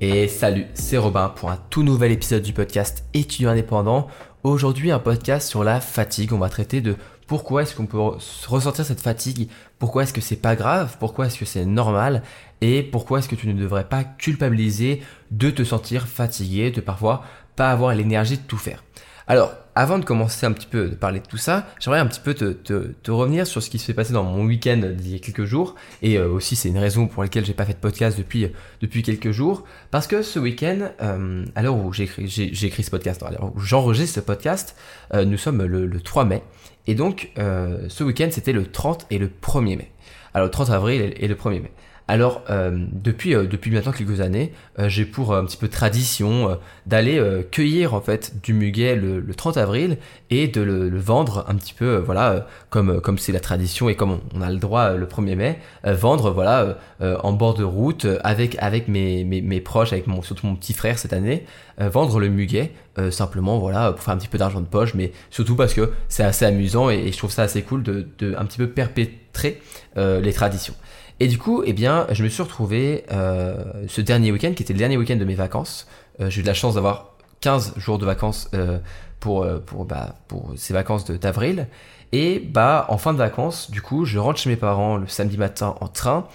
Et salut, c'est Robin pour un tout nouvel épisode du podcast étudiant indépendant. Aujourd'hui un podcast sur la fatigue. On va traiter de pourquoi est-ce qu'on peut ressentir cette fatigue, pourquoi est-ce que c'est pas grave, pourquoi est-ce que c'est normal et pourquoi est-ce que tu ne devrais pas culpabiliser de te sentir fatigué, de parfois pas avoir l'énergie de tout faire. Alors, avant de commencer un petit peu de parler de tout ça, j'aimerais un petit peu te, revenir sur ce qui s'est passé dans mon week-end d'il y a quelques jours. Et euh, aussi, c'est une raison pour laquelle j'ai pas fait de podcast depuis, depuis quelques jours. Parce que ce week-end, euh, à l'heure où j'ai écrit, ce podcast, j'enregistre ce podcast, euh, nous sommes le, 3 mai. Et donc, ce week-end, c'était le 30 et le 1er mai. Alors, le 30 avril et le 1er mai. Alors, euh, depuis, euh, depuis maintenant quelques années, euh, j'ai pour un petit peu tradition d'aller cueillir en fait du muguet le, 30 avril et de le, vendre un petit peu, voilà, comme comme c'est la tradition et comme on, a le droit le 1er mai, vendre voilà en bord de route avec avec mes, mes, proches, avec mon surtout mon petit frère cette année, vendre le muguet simplement voilà pour faire un petit peu d'argent de poche, mais surtout parce que c'est assez amusant et, et, je trouve ça assez cool de, de un petit peu perpétrer les traditions. Et du coup, eh bien, je me suis retrouvé euh, ce dernier week-end, qui était le dernier week-end de mes vacances. Euh, j'ai eu de la chance d'avoir 15 jours de vacances euh, pour, euh, pour, bah, pour ces vacances d'avril. Et bah, en fin de vacances, du coup, je rentre chez mes parents le samedi matin en train.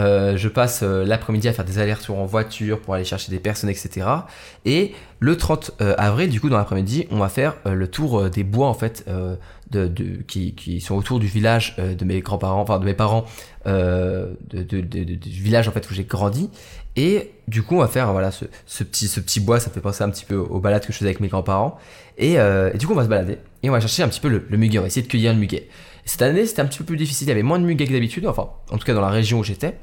Euh, je passe euh, l'après-midi à faire des allers-retours en voiture pour aller chercher des personnes, etc. Et le 30 euh, avril, du coup, dans l'après-midi, on va faire le tour des bois, en fait, qui, sont autour du village de mes grands-parents, enfin de mes parents, du village, en fait, où j'ai grandi. Et du coup, on va faire voilà ce, petit, ce petit bois, ça fait penser un petit peu aux balades que je faisais avec mes grands-parents. Et, et, du coup, on va se balader et on va chercher un petit peu le, le muguet, on va essayer de cueillir le muguet. Cette année, c'était un petit peu plus difficile. Il y avait moins de muguet que d'habitude, enfin, en tout cas dans la région où j'étais.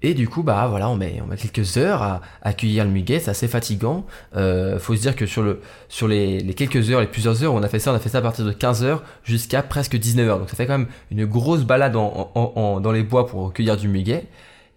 Et du coup, bah voilà, on met, on met quelques heures à, accueillir le muguet, c'est assez fatigant. Euh, faut se dire que sur, le, sur les, les, quelques heures, les plusieurs heures on a fait ça, on a fait ça à partir de 15 heures jusqu'à presque 19 heures. Donc ça fait quand même une grosse balade en, dans les bois pour cueillir du muguet.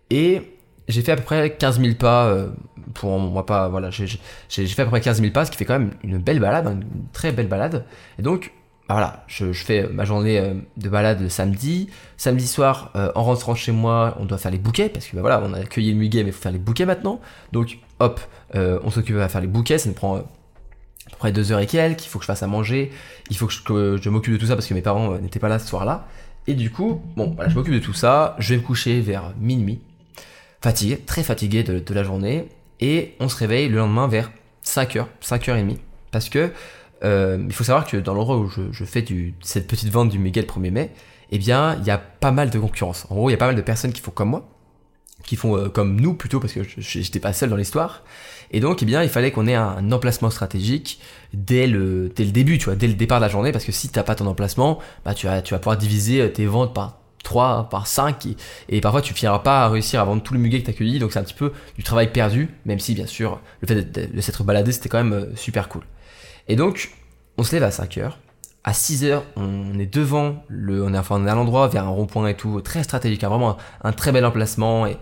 Et j'ai fait à peu près 15 000 pas euh, pour moi pas voilà j'ai fait à peu près 15 000 pas ce qui fait quand même une belle balade une très belle balade et donc voilà, je, fais ma journée euh, de balade le samedi. Samedi soir, euh, en rentrant chez moi, on doit faire les bouquets, parce que bah voilà, on a accueilli le muguet, mais il faut faire les bouquets maintenant. Donc, hop, euh, on s'occupe à faire les bouquets, ça me prend à peu près deux heures et quelques, il faut que je fasse à manger, il faut que je, m'occupe de tout ça, parce que mes parents n'étaient pas là ce soir-là. Et du coup, bon, voilà, je m'occupe de tout ça, je vais me coucher vers minuit, fatigué, très fatigué de, de la journée, et on se réveille le lendemain vers 5h, 5h30, parce que euh, il faut savoir que dans l'endroit où je, fais cette petite vente du Miguel 1er mai, eh bien, il y a pas mal de concurrence. En gros, il y a pas mal de personnes qui font comme moi, qui font euh, comme nous plutôt, parce que j'étais pas seul dans l'histoire. Et donc, eh bien, il fallait qu'on ait un emplacement stratégique dès le, le début, tu vois, dès le départ de la journée, parce que si t'as pas ton emplacement, bah, tu vas, tu pouvoir diviser euh, tes ventes par 3, par 5, et, parfois tu finiras pas à réussir à vendre tout le muguet que t'as cueilli, donc c'est un petit peu du travail perdu, même si, bien sûr, le fait de s'être baladé, c'était quand même super cool. Et donc, on se lève à 5 heures. À 6 heures, on est devant le, on est, enfin, on à l'endroit vers un rond-point et tout, très stratégique, hein, vraiment un, très bel emplacement et,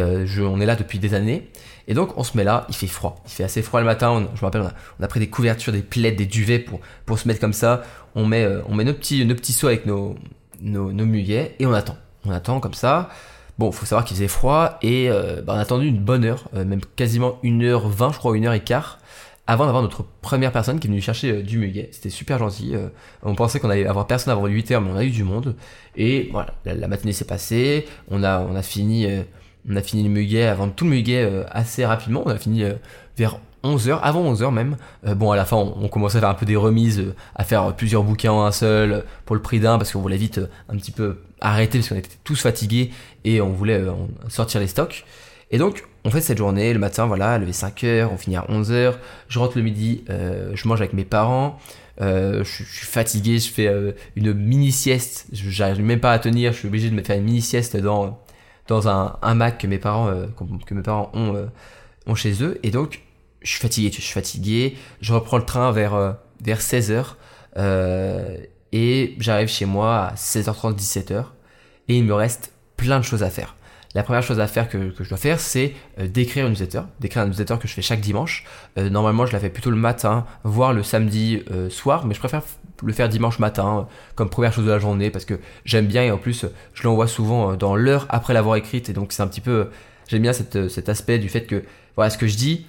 euh, on est là depuis des années. Et donc on se met là, il fait froid, il fait assez froid le matin. je me rappelle, on a, pris des couvertures, des plaids, des duvets pour, se mettre comme ça. On met, euh, on met nos petits, nos petits seaux avec nos, nos, et on attend. On attend comme ça. Bon, faut savoir qu'il faisait froid et euh, bah, on a attendu une bonne heure, même quasiment une heure vingt, je crois, une heure et quart avant d'avoir notre première personne qui est venue chercher euh, du muguet. C'était super gentil. Euh, on pensait qu'on allait avoir personne avant 8h, mais on a eu du monde. Et voilà, la, matinée s'est passée. On a, on a fini, euh, on a fini le muguet, avant tout le muguet assez rapidement. On a fini vers 11h, avant 11h même. bon, à la fin, on, commençait à faire un peu des remises, à faire plusieurs bouquets en un seul, pour le prix d'un, parce qu'on voulait vite un petit peu arrêter, parce qu'on était tous fatigués, et on voulait sortir les stocks. Et donc, on fait cette journée, le matin, voilà, lever 5 heures, on finit à 11 heures, je rentre le midi, euh, je mange avec mes parents, euh, je, suis fatigué, je fais euh, une mini sieste, j'arrive même pas à tenir, je suis obligé de me faire une mini sieste dans dans un hamac que mes parents que mes parents ont chez eux, et donc je suis fatigué, je suis fatigué, je reprends le train vers vers 16 heures et j'arrive chez moi à 16h30, 17h, et il me reste plein de choses à faire la première chose à faire que, je dois faire, c'est euh, d'écrire une newsletter, d'écrire un newsletter que je fais chaque dimanche. Euh, normalement, je la fais plutôt le matin, voire le samedi euh, soir, mais je préfère le faire dimanche matin comme première chose de la journée parce que j'aime bien et en plus je l'envoie souvent dans l'heure après l'avoir écrite et donc c'est un petit peu J'aime bien cet aspect du fait que voilà ce que je dis,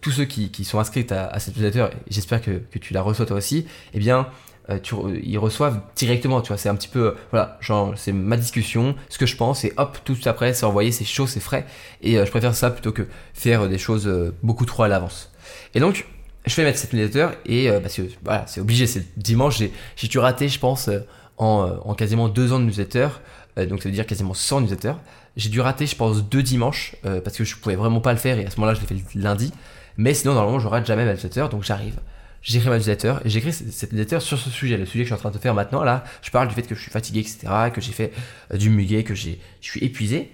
tous ceux qui, qui sont inscrits à, à cette newsletter, j'espère que, que tu la reçois toi aussi, eh bien euh, ils reçoivent directement, tu vois, c'est un petit peu, voilà, genre c'est ma discussion, ce que je pense, et hop, tout après c'est envoyé, c'est chaud, c'est frais, et euh, je préfère ça plutôt que faire des choses euh, beaucoup trop à l'avance. Et donc, je vais mettre cette newsletter, et parce que voilà, c'est obligé, c'est dimanche, j'ai dû rater, je pense, en, en quasiment deux ans de newsletter, donc ça veut dire quasiment 100 newsletters. J'ai dû rater, je pense, deux dimanches, parce que je pouvais vraiment pas le faire, et à ce moment-là, je l'ai fait lundi. Mais sinon, normalement, je rate jamais ma newsletter, donc j'arrive j'écris ma newsletter et j'écris cette newsletter sur ce sujet, le sujet que je suis en train de faire maintenant. Là, je parle du fait que je suis fatigué, etc., que j'ai fait euh, du muguet, que je suis épuisé.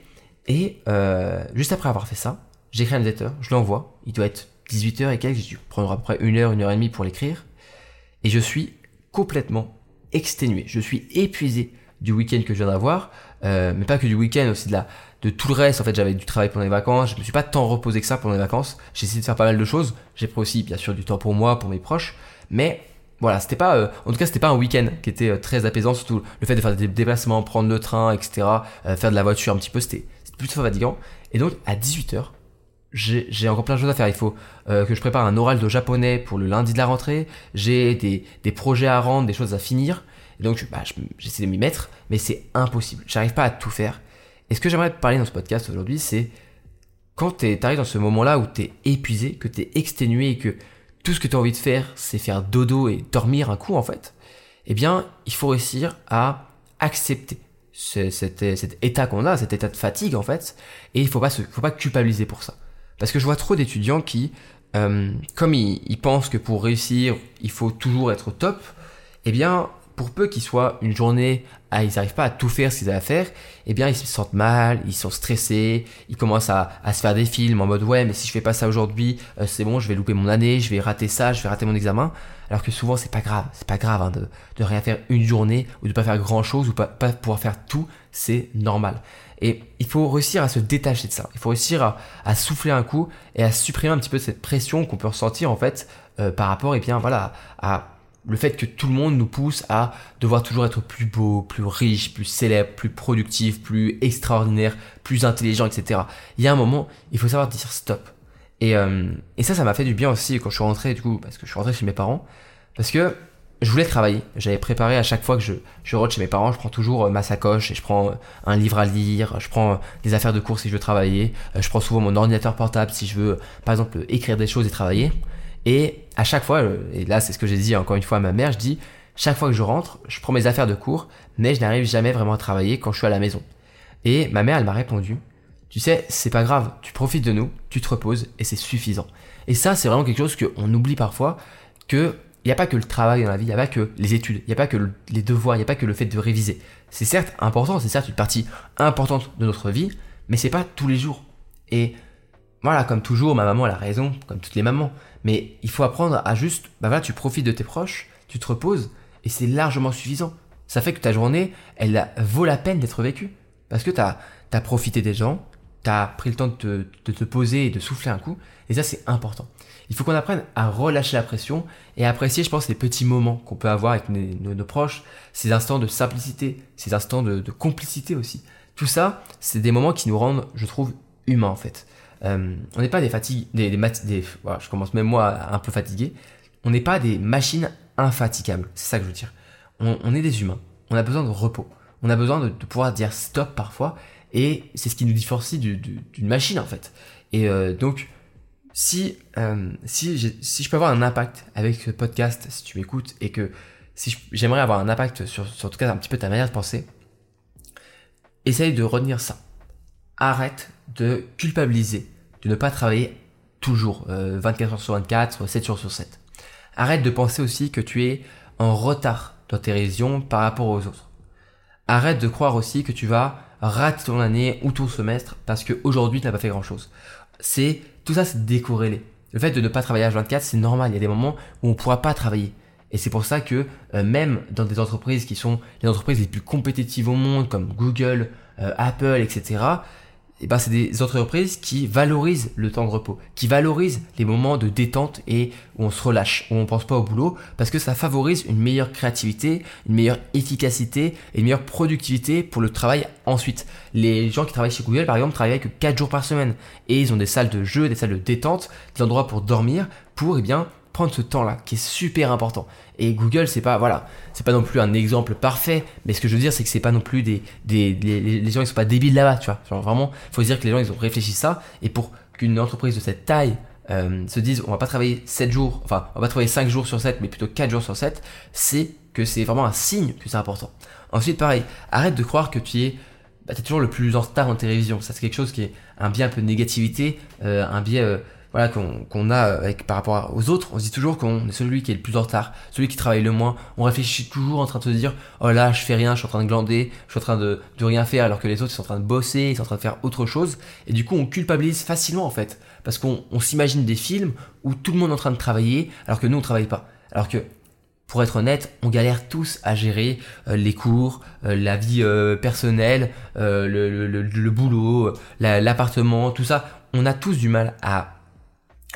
Et euh, juste après avoir fait ça, j'écris un newsletter, je l'envoie. Il doit être 18h et quelques, j'ai dû prendre à peu près une heure, une heure et demie pour l'écrire. Et je suis complètement exténué. Je suis épuisé du week-end que je viens d'avoir, euh, mais pas que du week-end, aussi de la, de tout le reste. En fait, j'avais du travail pendant les vacances. Je me suis pas tant reposé que ça pendant les vacances. J'ai essayé de faire pas mal de choses. J'ai pris aussi, bien sûr, du temps pour moi, pour mes proches. Mais voilà, c'était pas, euh, en tout cas, c'était pas un week-end qui était euh, très apaisant. Surtout le fait de faire des déplacements, prendre le train, etc., euh, faire de la voiture un petit peu, c'était plutôt fatigant. Et donc, à 18h, j'ai encore plein de choses à faire. Il faut que je prépare un oral de japonais pour le lundi de la rentrée. J'ai des, projets à rendre, des choses à finir. Et donc, bah, j'essaie de m'y mettre, mais c'est impossible. J'arrive pas à tout faire. Et ce que j'aimerais te parler dans ce podcast aujourd'hui, c'est quand tu arrives dans ce moment-là où tu es épuisé, que tu es exténué et que tout ce que tu as envie de faire, c'est faire dodo et dormir un coup en fait, eh bien, il faut réussir à accepter cet, état qu'on a, cet état de fatigue en fait, et il faut pas faut pas culpabiliser pour ça. Parce que je vois trop d'étudiants qui, euh, comme ils, ils, pensent que pour réussir, il faut toujours être top, eh bien, pour peu qu'ils soient une journée, à, ils n'arrivent pas à tout faire ce qu'ils ont à faire, eh bien ils se sentent mal, ils sont stressés, ils commencent à, se faire des films en mode ouais mais si je fais pas ça aujourd'hui, euh, c'est bon, je vais louper mon année, je vais rater ça, je vais rater mon examen. Alors que souvent c'est pas grave, c'est pas grave hein, de, de rien faire une journée ou de pas faire grand chose ou pas, pas pouvoir faire tout, c'est normal. Et il faut réussir à se détacher de ça. Il faut réussir à, à souffler un coup et à supprimer un petit peu cette pression qu'on peut ressentir en fait euh, par rapport et eh bien voilà à le fait que tout le monde nous pousse à devoir toujours être plus beau, plus riche, plus célèbre, plus productif, plus extraordinaire, plus intelligent, etc. Il y a un moment, il faut savoir dire stop. Et, euh, et ça, ça m'a fait du bien aussi quand je suis rentré, du coup, parce que je suis rentré chez mes parents, parce que je voulais travailler. J'avais préparé à chaque fois que je, je rentre chez mes parents, je prends toujours euh, ma sacoche et je prends euh, un livre à lire, je prends des affaires de cours si je veux travailler, je prends souvent mon ordinateur portable si je veux, par exemple, écrire des choses et travailler. Et à chaque fois, euh, et là c'est ce que j'ai dit encore une fois à ma mère, je dis, chaque fois que je rentre, je prends mes affaires de cours, mais je n'arrive jamais vraiment à travailler quand je suis à la maison. Et ma mère, elle m'a répondu, tu sais, c'est pas grave, tu profites de nous, tu te reposes, et c'est suffisant. Et ça, c'est vraiment quelque chose qu'on oublie parfois, que il n'y a pas que le travail dans la vie, il n'y a pas que les études, il n'y a pas que les devoirs, il n'y a pas que le fait de réviser. C'est certes important, c'est certes une partie importante de notre vie, mais c'est pas tous les jours. Et voilà, comme toujours, ma maman a raison, comme toutes les mamans. Mais il faut apprendre à juste, bah voilà, tu profites de tes proches, tu te reposes, et c'est largement suffisant. Ça fait que ta journée, elle vaut la peine d'être vécue. Parce que tu as, profité des gens, tu as pris le temps de te, de te, poser et de souffler un coup, et ça c'est important. Il faut qu'on apprenne à relâcher la pression et à apprécier, je pense, les petits moments qu'on peut avoir avec nos, proches, ces instants de simplicité, ces instants de complicité aussi. Tout ça, c'est des moments qui nous rendent, je trouve, humains en fait. Euh, on n'est pas des fatigues, des, des, voilà, je commence même moi un peu fatigué. On n'est pas des machines infatigables. C'est ça que je veux dire. On, est des humains. On a besoin de repos. On a besoin de, de pouvoir dire stop parfois. Et c'est ce qui nous différencie d'une machine en fait. Et euh, donc, si euh, si, si je peux avoir un impact avec ce podcast, si tu m'écoutes et que si j'aimerais avoir un impact sur, sur en tout cas un petit peu ta manière de penser, essaye de retenir ça. Arrête de culpabiliser, de ne pas travailler toujours 24 euh, heures sur 24, 7 jours sur 7. Arrête de penser aussi que tu es en retard dans tes révisions par rapport aux autres. Arrête de croire aussi que tu vas rater ton année ou ton semestre parce qu'aujourd'hui tu n'as pas fait grand chose. C'est tout ça c'est décorrélé. Le fait de ne pas travailler à 24 c'est normal, il y a des moments où on ne pourra pas travailler. Et c'est pour ça que euh, même dans des entreprises qui sont les entreprises les plus compétitives au monde comme Google, euh, Apple, etc., eh ben, c'est des entreprises qui valorisent le temps de repos, qui valorisent les moments de détente et où on se relâche, où on pense pas au boulot, parce que ça favorise une meilleure créativité, une meilleure efficacité et une meilleure productivité pour le travail ensuite. Les gens qui travaillent chez Google, par exemple, travaillent que 4 jours par semaine et ils ont des salles de jeu, des salles de détente, des endroits pour dormir, pour eh bien prendre ce temps-là qui est super important. Et Google, c'est pas voilà, c'est pas non plus un exemple parfait, mais ce que je veux dire, c'est que c'est pas non plus des, des, les gens ils sont pas débiles là-bas, tu vois. Genre vraiment, faut dire que les gens ils ont réfléchi ça et pour qu'une entreprise de cette taille euh, se dise on va pas travailler 7 jours, enfin on va pas travailler 5 jours sur 7 mais plutôt 4 jours sur 7, c'est que c'est vraiment un signe que c'est important. Ensuite pareil, arrête de croire que tu es bah, es toujours le plus en retard en télévision. Ça c'est quelque chose qui est un biais un peu de négativité, euh, un biais euh, voilà qu'on a avec par rapport aux autres, on se dit toujours qu'on est celui qui est le plus en retard, celui qui travaille le moins. On réfléchit toujours en train de se dire oh là je fais rien, je suis en train de glander, je suis en train de, de rien faire alors que les autres ils sont en train de bosser, ils sont en train de faire autre chose et du coup on culpabilise facilement en fait parce qu'on s'imagine des films où tout le monde est en train de travailler alors que nous on travaille pas. Alors que pour être honnête, on galère tous à gérer euh, les cours, euh, la vie euh, personnelle, le, le, le, le, boulot, l'appartement, tout ça. On a tous du mal à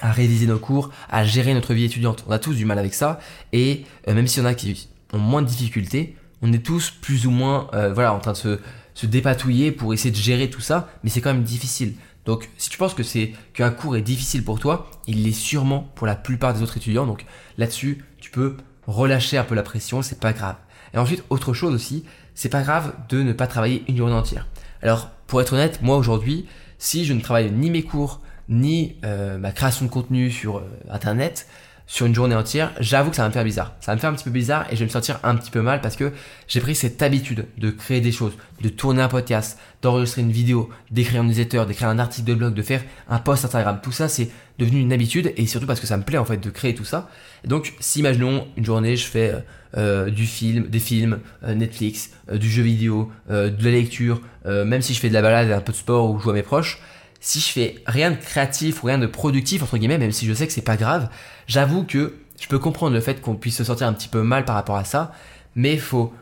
à réviser nos cours, à gérer notre vie étudiante. On a tous du mal avec ça. Et euh, même s'il y en a qui ont moins de difficultés, on est tous plus ou moins euh, voilà, en train de se, se, dépatouiller pour essayer de gérer tout ça. Mais c'est quand même difficile. Donc si tu penses que c'est qu'un cours est difficile pour toi, il l'est sûrement pour la plupart des autres étudiants. Donc là-dessus, tu peux relâcher un peu la pression, c'est pas grave. Et ensuite, autre chose aussi, c'est pas grave de ne pas travailler une journée entière. Alors, pour être honnête, moi aujourd'hui, si je ne travaille ni mes cours, ni euh, ma création de contenu sur euh, Internet sur une journée entière, j'avoue que ça va me faire bizarre. Ça va me faire un petit peu bizarre et je vais me sentir un petit peu mal parce que j'ai pris cette habitude de créer des choses, de tourner un podcast, d'enregistrer une vidéo, d'écrire un newsletter, d'écrire un article de blog, de faire un post Instagram. Tout ça, c'est devenu une habitude et surtout parce que ça me plaît en fait de créer tout ça. Donc, si imaginons une journée, je fais euh, du film, des films, Netflix, du jeu vidéo, de la lecture, même si je fais de la balade et un peu de sport ou je joue à mes proches, si je fais rien de créatif ou rien de productif entre guillemets, même si je sais que c'est pas grave, j'avoue que je peux comprendre le fait qu'on puisse se sentir un petit peu mal par rapport à ça, mais faut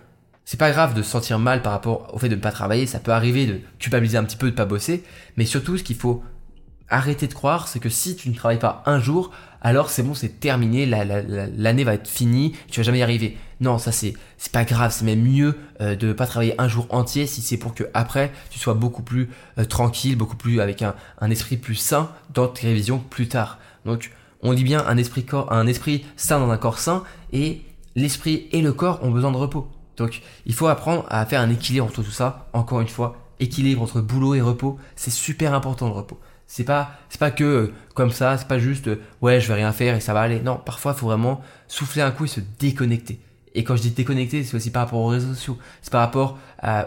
c'est pas grave de se sentir mal par rapport au fait de ne pas travailler, ça peut arriver de culpabiliser un petit peu de pas bosser, mais surtout ce qu'il faut arrêter de croire, c'est que si tu ne travailles pas un jour, alors c'est bon, c'est terminé, l'année va être finie, tu vas jamais y arriver. Non, ça c'est c'est pas grave, c'est même mieux euh, de pas travailler un jour entier si c'est pour que après tu sois beaucoup plus euh, tranquille, beaucoup plus avec un, esprit plus sain dans tes révisions plus tard. Donc on dit bien un esprit un esprit sain dans un corps sain et l'esprit et le corps ont besoin de repos. Donc il faut apprendre à faire un équilibre entre tout ça. Encore une fois, équilibre entre boulot et repos, c'est super important le repos. C'est pas, c'est pas que euh, comme ça, c'est pas juste euh, ouais, je vais rien faire et ça va aller. Non, parfois, il faut vraiment souffler un coup et se déconnecter. Et quand je dis déconnecter, c'est aussi par rapport aux réseaux sociaux, c'est par rapport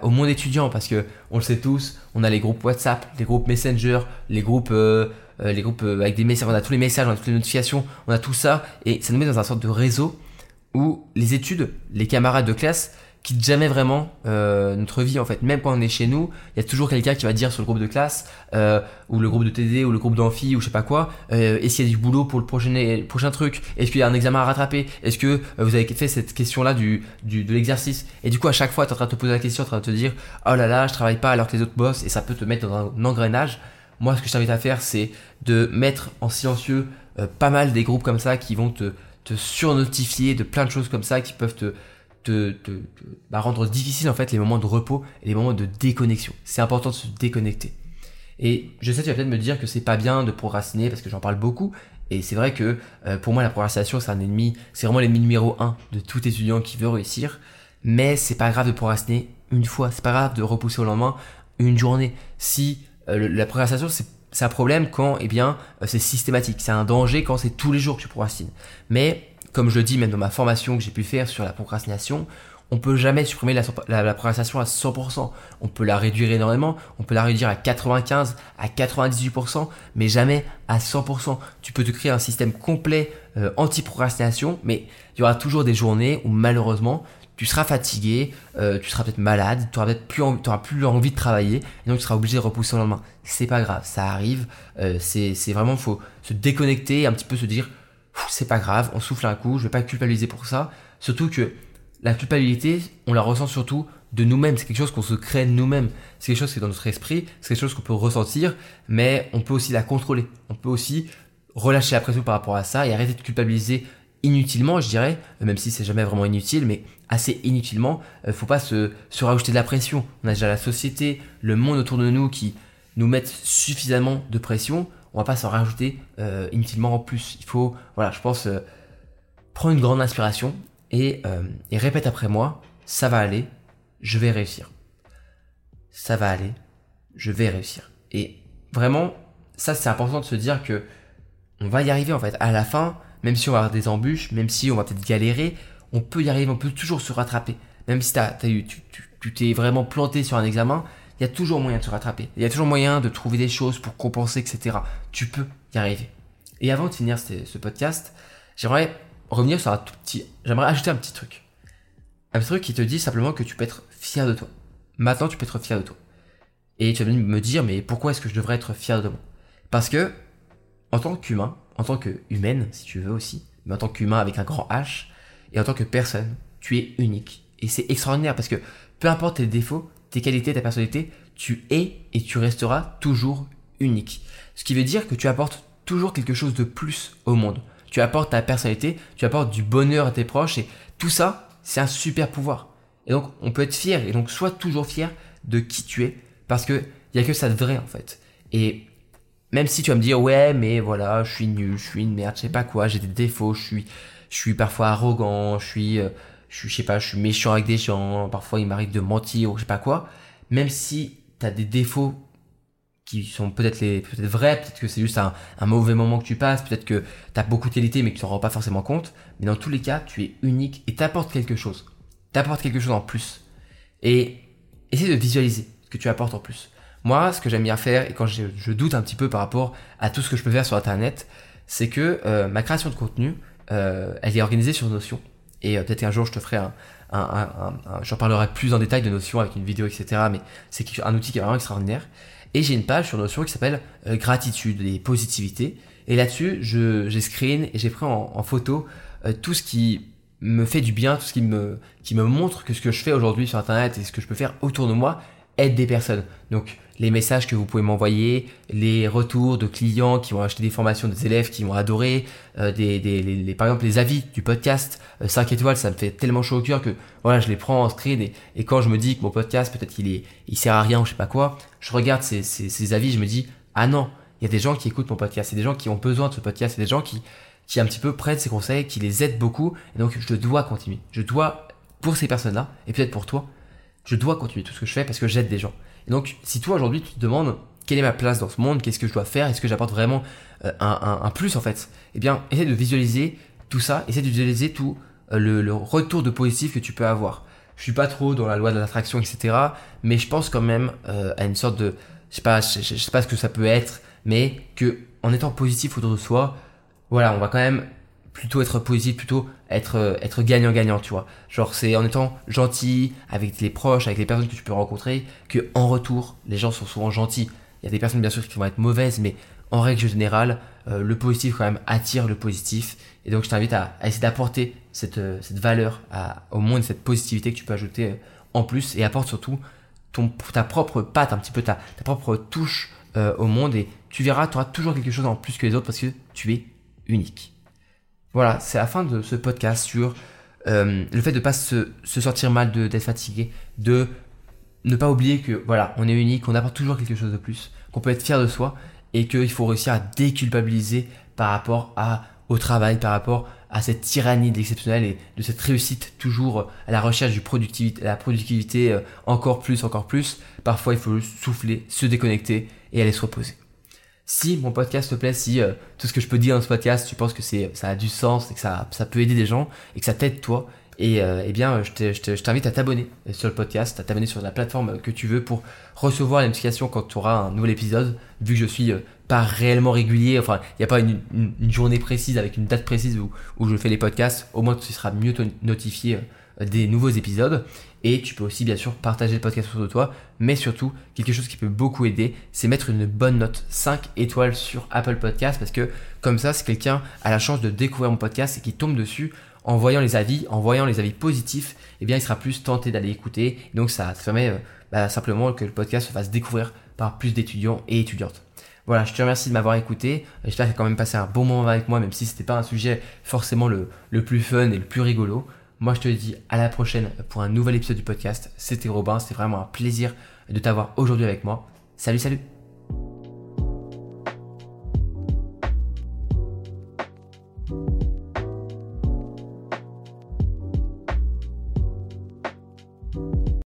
au monde étudiant parce que on le sait tous, on a les groupes WhatsApp, les groupes Messenger, les groupes, euh, les groupes avec des messages, on a tous les messages, on a toutes les notifications, on a tout ça et ça nous met dans un sorte de réseau où les études, les camarades de classe quitte jamais vraiment euh, notre vie en fait. Même quand on est chez nous, il y a toujours quelqu'un qui va dire sur le groupe de classe euh, ou le groupe de TD ou le groupe d'amphi ou je sais pas quoi. Euh, Est-ce qu'il y a du boulot pour le prochain prochain truc? Est-ce qu'il y a un examen à rattraper? Est-ce que euh, vous avez fait cette question là du, du de l'exercice? Et du coup à chaque fois tu es en train de te poser la question, en train de te dire oh là là je travaille pas alors que les autres bossent et ça peut te mettre dans un engrenage. Moi ce que je t'invite à faire c'est de mettre en silencieux euh, pas mal des groupes comme ça qui vont te te surnotifier de plein de choses comme ça qui peuvent te de, bah, rendre difficile en fait les moments de repos et les moments de déconnexion. C'est important de se déconnecter. Et je sais, tu vas peut-être me dire que c'est pas bien de procrastiner parce que j'en parle beaucoup. Et c'est vrai que euh, pour moi, la procrastination, c'est un ennemi, c'est vraiment l'ennemi numéro un de tout étudiant qui veut réussir. Mais c'est pas grave de procrastiner une fois. C'est pas grave de repousser au lendemain une journée. Si euh, la procrastination, c'est un problème quand, eh bien, euh, c'est systématique. C'est un danger quand c'est tous les jours que tu procrastines. Mais comme je le dis même dans ma formation que j'ai pu faire sur la procrastination, on peut jamais supprimer la, procrastination à 100%. On peut la réduire énormément, on peut la réduire à 95, à 98%, mais jamais à 100%. Tu peux te créer un système complet euh, anti-procrastination, mais il y aura toujours des journées où malheureusement tu seras fatigué, euh, tu seras peut-être malade, tu auras peut-être plus, envie, de travailler, et donc tu seras obligé de repousser au lendemain. C'est pas grave, ça arrive. Euh, c'est vraiment faut se déconnecter, un petit peu se dire c'est pas grave, on souffle un coup, je vais pas culpabiliser pour ça. Surtout que la culpabilité, on la ressent surtout de nous-mêmes, c'est quelque chose qu'on se crée nous-mêmes, c'est quelque chose qui est dans notre esprit, c'est quelque chose qu'on peut ressentir, mais on peut aussi la contrôler. On peut aussi relâcher la pression par rapport à ça et arrêter de culpabiliser inutilement, je dirais, même si c'est jamais vraiment inutile, mais assez inutilement. euh, faut pas se, se rajouter de la pression. On a déjà la société, le monde autour de nous qui nous mettent suffisamment de pression. On va pas s'en rajouter euh, inutilement en plus. Il faut, voilà, je pense, euh, prendre une grande inspiration et, et répète après moi, ça va aller, je vais réussir. Ça va aller, je vais réussir. Et vraiment, ça c'est important de se dire que on va y arriver en fait. À la fin, même si on va avoir des embûches, même si on va peut-être galérer, on peut y arriver, on peut toujours se rattraper. Même si as, as eu, tu t'es vraiment planté sur un examen, il y a toujours moyen de se rattraper. Il y a toujours moyen de trouver des choses pour compenser, etc. Tu peux y arriver. Et avant de finir ce, podcast, j'aimerais revenir sur un tout petit, j'aimerais ajouter un petit truc. Un petit truc qui te dit simplement que tu peux être fier de toi. Maintenant, tu peux être fier de toi. Et tu vas me dire, mais pourquoi est-ce que je devrais être fier de moi? Parce que, en tant qu'humain, en tant qu'humaine, si tu veux aussi, mais en tant qu'humain avec un grand H, et en tant que personne, tu es unique. Et c'est extraordinaire parce que peu importe tes défauts, tes qualités, ta personnalité, tu es et tu resteras toujours unique. Ce qui veut dire que tu apportes toujours quelque chose de plus au monde. Tu apportes ta personnalité, tu apportes du bonheur à tes proches et tout ça, c'est un super pouvoir. Et donc, on peut être fier et donc sois toujours fier de qui tu es parce que il y a que ça de vrai en fait. Et même si tu vas me dire ouais, mais voilà, je suis nul, je suis une merde, je sais pas quoi, j'ai des défauts, je suis je suis parfois arrogant, je suis, euh, je je sais pas, je suis méchant avec des gens, parfois il m'arrive de mentir ou je sais pas quoi. Même si tu as des défauts qui sont peut-être les peut-être vrais, peut-être que c'est juste un, un, mauvais moment que tu passes, peut-être que tu as beaucoup de qualités mais que tu t'en rends pas forcément compte, mais dans tous les cas, tu es unique et t'apportes quelque chose. T'apportes quelque chose en plus. Et essaie de visualiser ce que tu apportes en plus. Moi, ce que j'aime bien faire, et quand je, je, doute un petit peu par rapport à tout ce que je peux faire sur Internet, c'est que euh, ma création de contenu, euh, elle est organisée sur Notion. Et euh, peut-être qu'un jour, je te ferai un, un, j'en parlerai plus en détail de Notion avec une vidéo, etc. Mais c'est un outil qui est vraiment extraordinaire. Et j'ai une page sur Notion qui s'appelle euh, gratitude et positivité. Et là-dessus, j'ai screen et j'ai pris en, photo tout ce qui me fait du bien, tout ce qui me, qui me montre que ce que je fais aujourd'hui sur Internet et ce que je peux faire autour de moi aide des personnes. Donc, les messages que vous pouvez m'envoyer, les retours de clients qui ont acheté des formations, des élèves qui ont adoré, euh, des, des les, par exemple les avis du podcast, 5 euh, étoiles, ça me fait tellement chaud au cœur que voilà, je les prends en screen et, et quand je me dis que mon podcast peut-être qu'il est, il sert à rien ou je sais pas quoi, je regarde ces, ces, ces avis, je me dis ah non, il y a des gens qui écoutent mon podcast, c'est des gens qui ont besoin de ce podcast, c'est des gens qui qui un petit peu prennent ces conseils, qui les aident beaucoup et donc je dois continuer, je dois pour ces personnes-là et peut-être pour toi, je dois continuer tout ce que je fais parce que j'aide des gens. Et donc, si toi aujourd'hui tu te demandes quelle est ma place dans ce monde, qu'est-ce que je dois faire, est-ce que j'apporte vraiment euh, un, plus en fait, eh bien, essaie de visualiser tout ça, essaie de visualiser tout euh, le, retour de positif que tu peux avoir. Je suis pas trop dans la loi de l'attraction, etc. Mais je pense quand même euh, à une sorte de, je sais pas, je, sais pas ce que ça peut être, mais que en étant positif autour de soi, voilà, on va quand même plutôt être positif, plutôt être euh, être gagnant-gagnant, tu vois. Genre c'est en étant gentil avec les proches, avec les personnes que tu peux rencontrer, que en retour, les gens sont souvent gentils. Il y a des personnes bien sûr qui vont être mauvaises, mais en règle générale, euh, le positif quand même attire le positif. Et donc je t'invite à, essayer d'apporter cette, euh, cette valeur à, au monde, cette positivité que tu peux ajouter en plus et apporte surtout ton, ta propre patte, un petit peu ta, ta propre touche au monde et tu verras, tu auras toujours quelque chose en plus que les autres parce que tu es unique. Voilà, c'est la fin de ce podcast sur euh, le fait de pas se, se, sentir mal d'être fatigué, de ne pas oublier que voilà, on est unique, on apporte toujours quelque chose de plus, qu'on peut être fier de soi et qu'il faut réussir à déculpabiliser par rapport à, au travail, par rapport à cette tyrannie d'exceptionnel et de cette réussite toujours à la recherche du productivité, la productivité euh, encore plus, encore plus. Parfois, il faut souffler, se déconnecter et aller se reposer. Si mon podcast te plaît, si euh, tout ce que je peux dire dans ce podcast, tu penses que c'est ça a du sens et que ça, ça peut aider des gens et que ça t'aide toi, et euh, eh bien, je t'invite à t'abonner sur le podcast, à t'abonner sur la plateforme que tu veux pour recevoir les notifications quand tu auras un nouvel épisode. Vu que je suis euh, pas réellement régulier, enfin, il n'y a pas une, journée précise avec une date précise où je fais les podcasts, au moins tu seras mieux notifié des nouveaux épisodes. Et tu peux aussi bien sûr partager le podcast autour de toi, mais surtout quelque chose qui peut beaucoup aider, c'est mettre une bonne note 5 étoiles sur Apple Podcast parce que comme ça, si quelqu'un a la chance de découvrir mon podcast et qui tombe dessus, en voyant les avis, en voyant les avis positifs, eh bien il sera plus tenté d'aller écouter. Donc ça, permet euh, bah, simplement que le podcast se fasse découvrir par plus d'étudiants et étudiantes. Voilà, je te remercie de m'avoir écouté. J'espère que tu as quand même passé un bon moment avec moi, même si ce n'était pas un sujet forcément le, le plus fun et le plus rigolo. Moi, je te dis à la prochaine pour un nouvel épisode du podcast. C'était Robin, c'était vraiment un plaisir de t'avoir aujourd'hui avec moi. Salut, salut